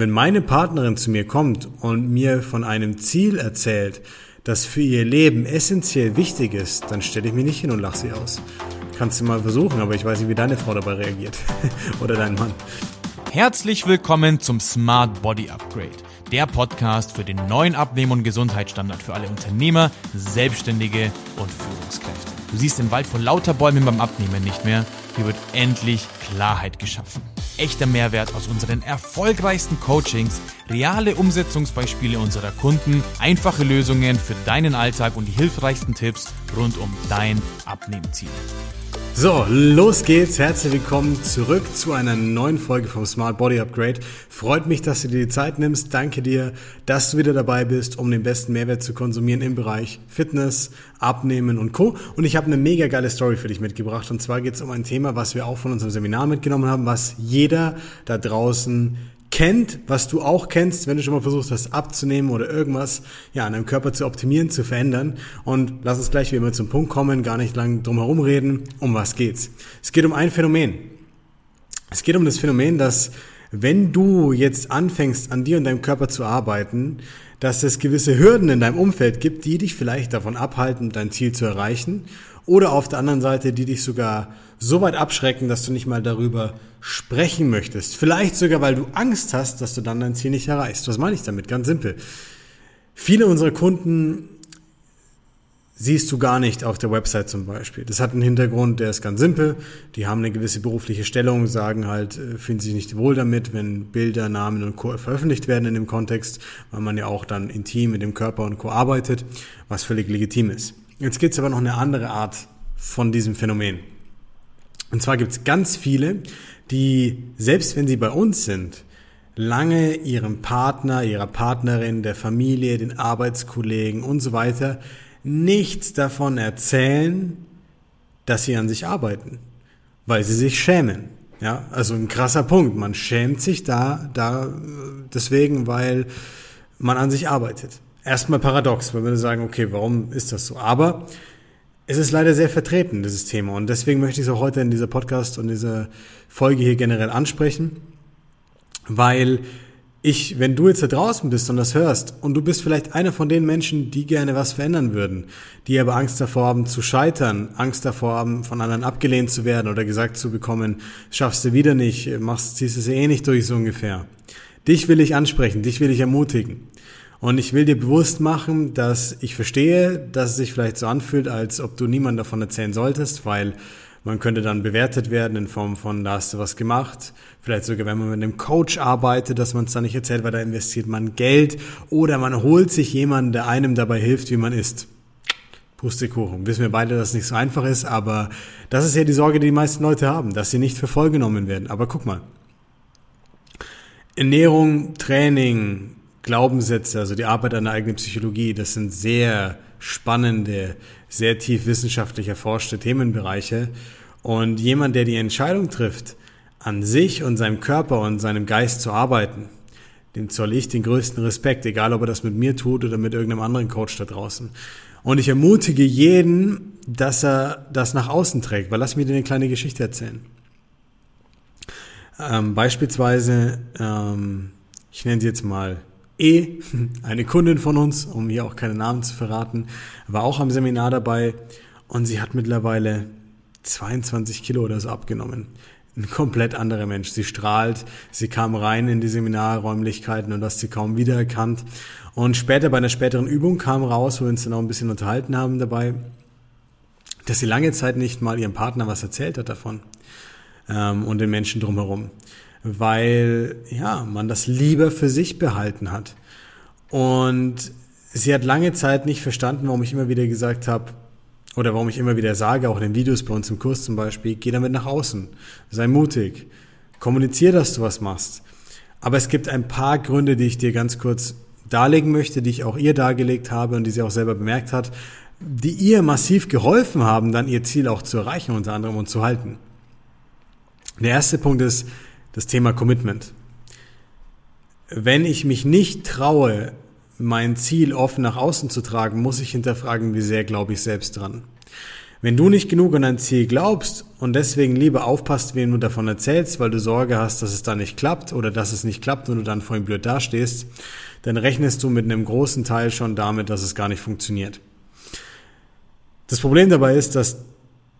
Wenn meine Partnerin zu mir kommt und mir von einem Ziel erzählt, das für ihr Leben essentiell wichtig ist, dann stelle ich mich nicht hin und lache sie aus. Kannst du mal versuchen, aber ich weiß nicht, wie deine Frau dabei reagiert. Oder dein Mann. Herzlich willkommen zum Smart Body Upgrade, der Podcast für den neuen Abnehmen- und Gesundheitsstandard für alle Unternehmer, Selbstständige und Führungskräfte. Du siehst den Wald vor lauter Bäumen beim Abnehmen nicht mehr. Hier wird endlich Klarheit geschaffen. Echter Mehrwert aus unseren erfolgreichsten Coachings, reale Umsetzungsbeispiele unserer Kunden, einfache Lösungen für deinen Alltag und die hilfreichsten Tipps rund um dein Abnehmziel. So, los geht's. Herzlich willkommen zurück zu einer neuen Folge vom Smart Body Upgrade. Freut mich, dass du dir die Zeit nimmst. Danke dir, dass du wieder dabei bist, um den besten Mehrwert zu konsumieren im Bereich Fitness, Abnehmen und Co. Und ich habe eine mega geile Story für dich mitgebracht. Und zwar geht's um ein Thema, was wir auch von unserem Seminar mitgenommen haben, was jeder da draußen kennt, was du auch kennst, wenn du schon mal versucht hast abzunehmen oder irgendwas ja an deinem Körper zu optimieren, zu verändern. Und lass uns gleich wie immer zum Punkt kommen, gar nicht lang drum herum reden. Um was geht's? Es geht um ein Phänomen. Es geht um das Phänomen, dass wenn du jetzt anfängst, an dir und deinem Körper zu arbeiten, dass es gewisse Hürden in deinem Umfeld gibt, die dich vielleicht davon abhalten, dein Ziel zu erreichen oder auf der anderen Seite, die dich sogar so weit abschrecken, dass du nicht mal darüber sprechen möchtest. Vielleicht sogar, weil du Angst hast, dass du dann dein Ziel nicht erreichst. Was meine ich damit? Ganz simpel. Viele unserer Kunden siehst du gar nicht auf der Website zum Beispiel. Das hat einen Hintergrund, der ist ganz simpel. Die haben eine gewisse berufliche Stellung, sagen halt, äh, fühlen sich nicht wohl damit, wenn Bilder, Namen und Co. veröffentlicht werden in dem Kontext, weil man ja auch dann intim mit dem Körper und Co. arbeitet, was völlig legitim ist. Jetzt gibt es aber noch eine andere Art von diesem Phänomen. Und zwar gibt es ganz viele, die, selbst wenn sie bei uns sind, lange ihrem Partner, ihrer Partnerin, der Familie, den Arbeitskollegen und so weiter nichts davon erzählen, dass sie an sich arbeiten, weil sie sich schämen. Ja, also ein krasser Punkt. Man schämt sich da, da deswegen, weil man an sich arbeitet erstmal paradox, weil wir sagen, okay, warum ist das so? Aber es ist leider sehr vertreten, dieses Thema. Und deswegen möchte ich es auch heute in dieser Podcast und dieser Folge hier generell ansprechen, weil ich, wenn du jetzt da draußen bist und das hörst und du bist vielleicht einer von den Menschen, die gerne was verändern würden, die aber Angst davor haben zu scheitern, Angst davor haben, von anderen abgelehnt zu werden oder gesagt zu bekommen, schaffst du wieder nicht, machst, ziehst es eh nicht durch so ungefähr. Dich will ich ansprechen, dich will ich ermutigen. Und ich will dir bewusst machen, dass ich verstehe, dass es sich vielleicht so anfühlt, als ob du niemand davon erzählen solltest, weil man könnte dann bewertet werden in Form von, da hast du was gemacht. Vielleicht sogar, wenn man mit einem Coach arbeitet, dass man es dann nicht erzählt, weil da investiert man Geld oder man holt sich jemanden, der einem dabei hilft, wie man isst. Pustekuchen. Wissen wir beide, dass es nicht so einfach ist, aber das ist ja die Sorge, die die meisten Leute haben, dass sie nicht für voll genommen werden. Aber guck mal. Ernährung, Training, Glaubenssätze, also die Arbeit an der eigenen Psychologie, das sind sehr spannende, sehr tief wissenschaftlich erforschte Themenbereiche. Und jemand, der die Entscheidung trifft, an sich und seinem Körper und seinem Geist zu arbeiten, dem zoll ich den größten Respekt, egal ob er das mit mir tut oder mit irgendeinem anderen Coach da draußen. Und ich ermutige jeden, dass er das nach außen trägt, weil lass mich dir eine kleine Geschichte erzählen. Ähm, beispielsweise, ähm, ich nenne sie jetzt mal E, eine Kundin von uns, um hier auch keine Namen zu verraten, war auch am Seminar dabei und sie hat mittlerweile 22 Kilo oder so abgenommen. Ein komplett anderer Mensch. Sie strahlt, sie kam rein in die Seminarräumlichkeiten und hast sie kaum wiedererkannt. Und später bei einer späteren Übung kam raus, wo wir uns dann auch ein bisschen unterhalten haben dabei, dass sie lange Zeit nicht mal ihrem Partner was erzählt hat davon ähm, und den Menschen drumherum weil ja, man das lieber für sich behalten hat. Und sie hat lange Zeit nicht verstanden, warum ich immer wieder gesagt habe, oder warum ich immer wieder sage, auch in den Videos bei uns im Kurs zum Beispiel, geh damit nach außen, sei mutig, kommunizier, dass du was machst. Aber es gibt ein paar Gründe, die ich dir ganz kurz darlegen möchte, die ich auch ihr dargelegt habe und die sie auch selber bemerkt hat, die ihr massiv geholfen haben, dann ihr Ziel auch zu erreichen, unter anderem und zu halten. Der erste Punkt ist, das Thema Commitment. Wenn ich mich nicht traue, mein Ziel offen nach außen zu tragen, muss ich hinterfragen, wie sehr glaube ich selbst dran. Wenn du nicht genug an dein Ziel glaubst und deswegen lieber aufpasst, wem du davon erzählst, weil du Sorge hast, dass es da nicht klappt oder dass es nicht klappt und du dann vor ihm blöd dastehst, dann rechnest du mit einem großen Teil schon damit, dass es gar nicht funktioniert. Das Problem dabei ist, dass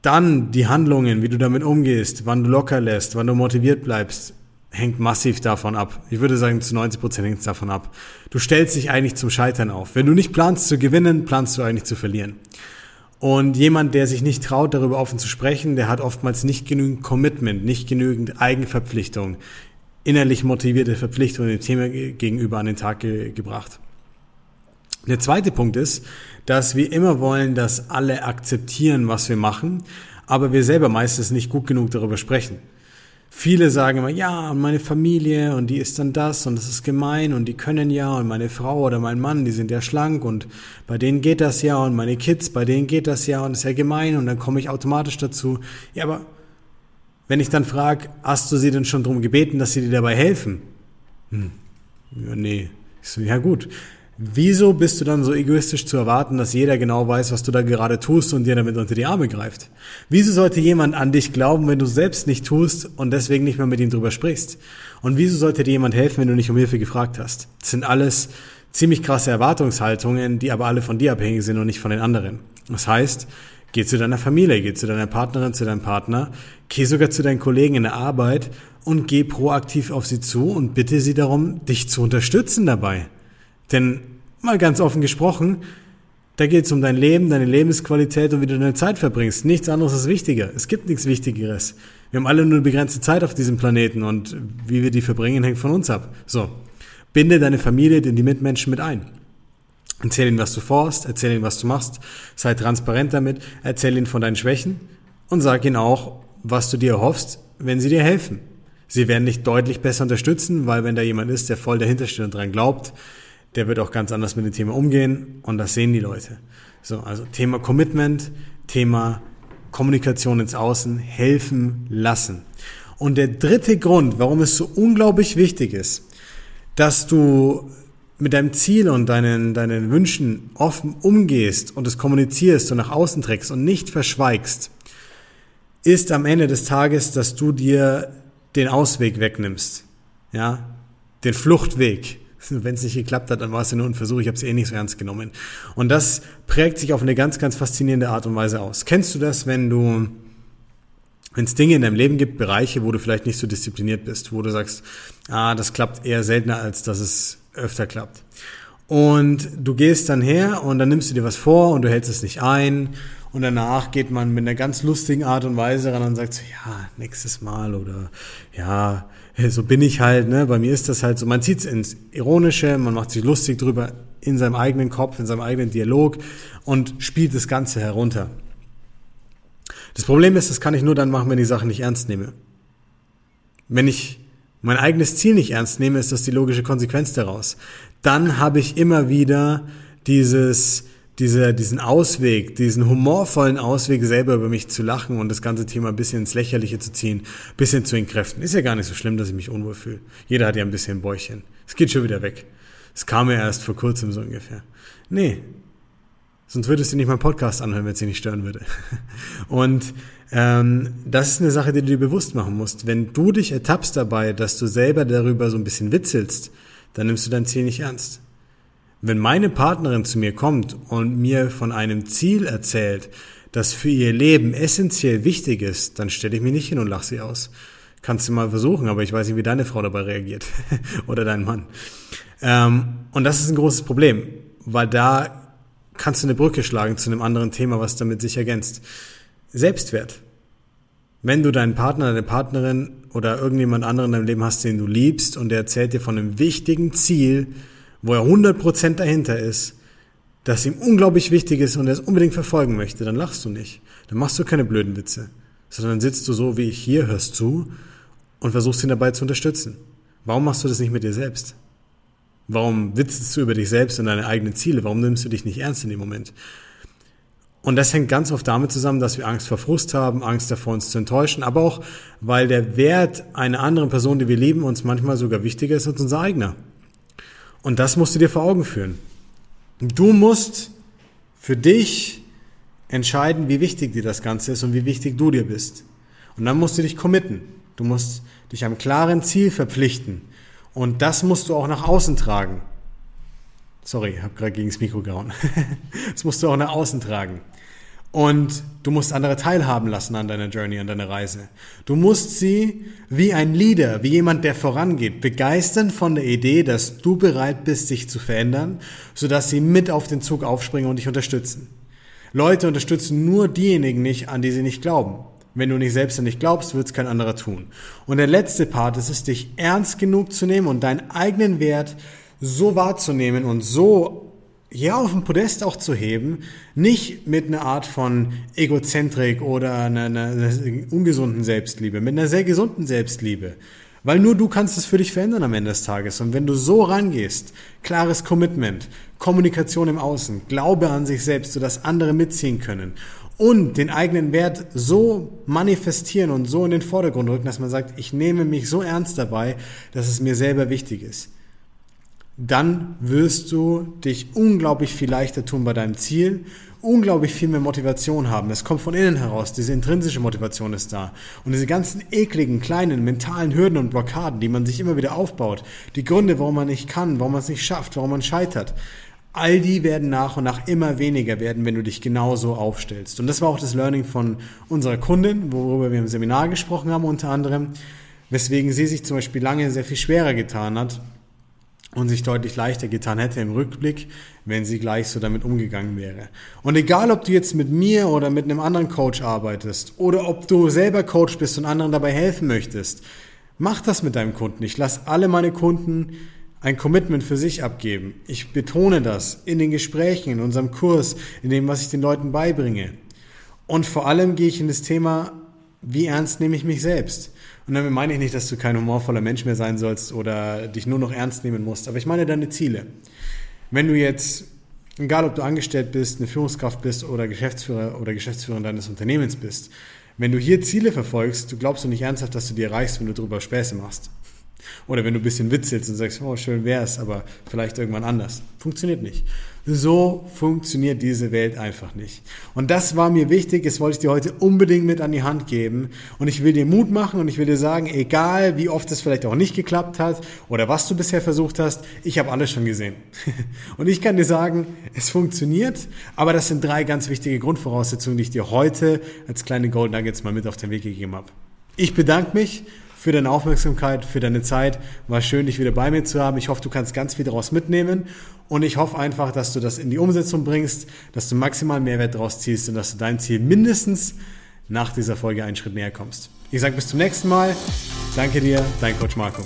dann die Handlungen, wie du damit umgehst, wann du locker lässt, wann du motiviert bleibst, hängt massiv davon ab. Ich würde sagen, zu 90 Prozent hängt es davon ab. Du stellst dich eigentlich zum Scheitern auf. Wenn du nicht planst zu gewinnen, planst du eigentlich zu verlieren. Und jemand, der sich nicht traut, darüber offen zu sprechen, der hat oftmals nicht genügend Commitment, nicht genügend Eigenverpflichtung, innerlich motivierte Verpflichtung dem Thema gegenüber an den Tag ge gebracht. Der zweite Punkt ist, dass wir immer wollen, dass alle akzeptieren, was wir machen, aber wir selber meistens nicht gut genug darüber sprechen. Viele sagen immer, ja, und meine Familie und die ist dann das und das ist gemein und die können ja und meine Frau oder mein Mann, die sind ja schlank und bei denen geht das ja und meine Kids, bei denen geht das ja und ist ja gemein und dann komme ich automatisch dazu. Ja, aber wenn ich dann frage, hast du sie denn schon darum gebeten, dass sie dir dabei helfen? Hm, ja, nee. Ich so, ja gut. Wieso bist du dann so egoistisch zu erwarten, dass jeder genau weiß, was du da gerade tust und dir damit unter die Arme greift? Wieso sollte jemand an dich glauben, wenn du selbst nicht tust und deswegen nicht mehr mit ihm drüber sprichst? Und wieso sollte dir jemand helfen, wenn du nicht um Hilfe gefragt hast? Das sind alles ziemlich krasse Erwartungshaltungen, die aber alle von dir abhängig sind und nicht von den anderen. Das heißt, geh zu deiner Familie, geh zu deiner Partnerin, zu deinem Partner, geh sogar zu deinen Kollegen in der Arbeit und geh proaktiv auf sie zu und bitte sie darum, dich zu unterstützen dabei. Denn mal ganz offen gesprochen, da geht es um dein Leben, deine Lebensqualität und wie du deine Zeit verbringst. Nichts anderes ist wichtiger. Es gibt nichts Wichtigeres. Wir haben alle nur eine begrenzte Zeit auf diesem Planeten und wie wir die verbringen, hängt von uns ab. So, binde deine Familie, die Mitmenschen mit ein. Erzähl ihnen, was du vorhast, erzähl ihnen, was du machst, sei transparent damit, erzähl ihnen von deinen Schwächen und sag ihnen auch, was du dir erhoffst, wenn sie dir helfen. Sie werden dich deutlich besser unterstützen, weil wenn da jemand ist, der voll dahinter steht und dran glaubt, der wird auch ganz anders mit dem Thema umgehen und das sehen die Leute. So, also Thema Commitment, Thema Kommunikation ins Außen, helfen lassen. Und der dritte Grund, warum es so unglaublich wichtig ist, dass du mit deinem Ziel und deinen, deinen Wünschen offen umgehst und es kommunizierst und nach außen trägst und nicht verschweigst, ist am Ende des Tages, dass du dir den Ausweg wegnimmst. Ja, den Fluchtweg. Wenn es nicht geklappt hat, dann war es ja nur ein Versuch, ich habe es eh nicht so ernst genommen. Und das prägt sich auf eine ganz, ganz faszinierende Art und Weise aus. Kennst du das, wenn du, wenn es Dinge in deinem Leben gibt, Bereiche, wo du vielleicht nicht so diszipliniert bist, wo du sagst, ah, das klappt eher seltener, als dass es öfter klappt. Und du gehst dann her und dann nimmst du dir was vor und du hältst es nicht ein. Und danach geht man mit einer ganz lustigen Art und Weise ran und sagt so, ja, nächstes Mal oder ja, so bin ich halt, ne? Bei mir ist das halt so, man zieht es ins Ironische, man macht sich lustig drüber in seinem eigenen Kopf, in seinem eigenen Dialog und spielt das Ganze herunter. Das Problem ist, das kann ich nur dann machen, wenn ich die Sache nicht ernst nehme. Wenn ich mein eigenes Ziel nicht ernst nehme, ist das die logische Konsequenz daraus. Dann habe ich immer wieder dieses, diese, diesen Ausweg, diesen humorvollen Ausweg, selber über mich zu lachen und das ganze Thema ein bisschen ins Lächerliche zu ziehen, ein bisschen zu entkräften. Ist ja gar nicht so schlimm, dass ich mich unwohl fühle. Jeder hat ja ein bisschen Bäuchchen. Es geht schon wieder weg. Es kam ja erst vor kurzem so ungefähr. Nee. Sonst würdest du nicht meinen Podcast anhören, wenn es dich nicht stören würde. Und ähm, das ist eine Sache, die du dir bewusst machen musst. Wenn du dich ertappst dabei, dass du selber darüber so ein bisschen witzelst, dann nimmst du dein Ziel nicht ernst. Wenn meine Partnerin zu mir kommt und mir von einem Ziel erzählt, das für ihr Leben essentiell wichtig ist, dann stelle ich mich nicht hin und lache sie aus. Kannst du mal versuchen, aber ich weiß nicht, wie deine Frau dabei reagiert oder dein Mann. Ähm, und das ist ein großes Problem, weil da kannst du eine Brücke schlagen zu einem anderen Thema, was damit sich ergänzt. Selbstwert. Wenn du deinen Partner, deine Partnerin oder irgendjemand anderen in deinem Leben hast, den du liebst und der erzählt dir von einem wichtigen Ziel, wo er 100% dahinter ist, das ihm unglaublich wichtig ist und er es unbedingt verfolgen möchte, dann lachst du nicht. Dann machst du keine blöden Witze, sondern sitzt du so wie ich hier, hörst zu und versuchst ihn dabei zu unterstützen. Warum machst du das nicht mit dir selbst? Warum witzt du über dich selbst und deine eigenen Ziele? Warum nimmst du dich nicht ernst in dem Moment? Und das hängt ganz oft damit zusammen, dass wir Angst vor Frust haben, Angst davor, uns zu enttäuschen, aber auch, weil der Wert einer anderen Person, die wir lieben, uns manchmal sogar wichtiger ist als unser eigener. Und das musst du dir vor Augen führen. Du musst für dich entscheiden, wie wichtig dir das Ganze ist und wie wichtig du dir bist. Und dann musst du dich committen. Du musst dich einem klaren Ziel verpflichten. Und das musst du auch nach außen tragen. Sorry, habe gerade gegen das Mikro gehauen. das musst du auch nach außen tragen. Und du musst andere teilhaben lassen an deiner Journey, an deiner Reise. Du musst sie wie ein Leader, wie jemand, der vorangeht, begeistern von der Idee, dass du bereit bist, sich zu verändern, sodass sie mit auf den Zug aufspringen und dich unterstützen. Leute unterstützen nur diejenigen nicht, an die sie nicht glauben. Wenn du nicht selbst an dich glaubst, wird es kein anderer tun. Und der letzte Part ist es, dich ernst genug zu nehmen und deinen eigenen Wert so wahrzunehmen und so ja, auf dem Podest auch zu heben, nicht mit einer Art von Egozentrik oder einer, einer, ungesunden Selbstliebe, mit einer sehr gesunden Selbstliebe. Weil nur du kannst es für dich verändern am Ende des Tages. Und wenn du so rangehst, klares Commitment, Kommunikation im Außen, Glaube an sich selbst, sodass andere mitziehen können und den eigenen Wert so manifestieren und so in den Vordergrund rücken, dass man sagt, ich nehme mich so ernst dabei, dass es mir selber wichtig ist dann wirst du dich unglaublich viel leichter tun bei deinem Ziel, unglaublich viel mehr Motivation haben. Das kommt von innen heraus, diese intrinsische Motivation ist da. Und diese ganzen ekligen, kleinen, mentalen Hürden und Blockaden, die man sich immer wieder aufbaut, die Gründe, warum man nicht kann, warum man es nicht schafft, warum man scheitert, all die werden nach und nach immer weniger werden, wenn du dich genauso aufstellst. Und das war auch das Learning von unserer Kundin, worüber wir im Seminar gesprochen haben unter anderem, weswegen sie sich zum Beispiel lange sehr viel schwerer getan hat, und sich deutlich leichter getan hätte im Rückblick, wenn sie gleich so damit umgegangen wäre. Und egal, ob du jetzt mit mir oder mit einem anderen Coach arbeitest oder ob du selber Coach bist und anderen dabei helfen möchtest, mach das mit deinem Kunden. Ich lasse alle meine Kunden ein Commitment für sich abgeben. Ich betone das in den Gesprächen, in unserem Kurs, in dem, was ich den Leuten beibringe. Und vor allem gehe ich in das Thema, wie ernst nehme ich mich selbst? Und damit meine ich nicht, dass du kein humorvoller Mensch mehr sein sollst oder dich nur noch ernst nehmen musst, aber ich meine deine Ziele. Wenn du jetzt, egal ob du angestellt bist, eine Führungskraft bist oder Geschäftsführer oder Geschäftsführerin deines Unternehmens bist, wenn du hier Ziele verfolgst, du glaubst du nicht ernsthaft, dass du die erreichst, wenn du darüber Späße machst. Oder wenn du ein bisschen witzelst und sagst, oh, schön wär's, aber vielleicht irgendwann anders. Funktioniert nicht. So funktioniert diese Welt einfach nicht. Und das war mir wichtig, das wollte ich dir heute unbedingt mit an die Hand geben. Und ich will dir Mut machen und ich will dir sagen, egal wie oft es vielleicht auch nicht geklappt hat oder was du bisher versucht hast, ich habe alles schon gesehen. Und ich kann dir sagen, es funktioniert, aber das sind drei ganz wichtige Grundvoraussetzungen, die ich dir heute als kleine Gold Nuggets mal mit auf den Weg gegeben habe. Ich bedanke mich für deine Aufmerksamkeit, für deine Zeit. War schön, dich wieder bei mir zu haben. Ich hoffe, du kannst ganz viel daraus mitnehmen. Und ich hoffe einfach, dass du das in die Umsetzung bringst, dass du maximal Mehrwert daraus ziehst und dass du dein Ziel mindestens nach dieser Folge einen Schritt näher kommst. Ich sage bis zum nächsten Mal. Danke dir, dein Coach Marco.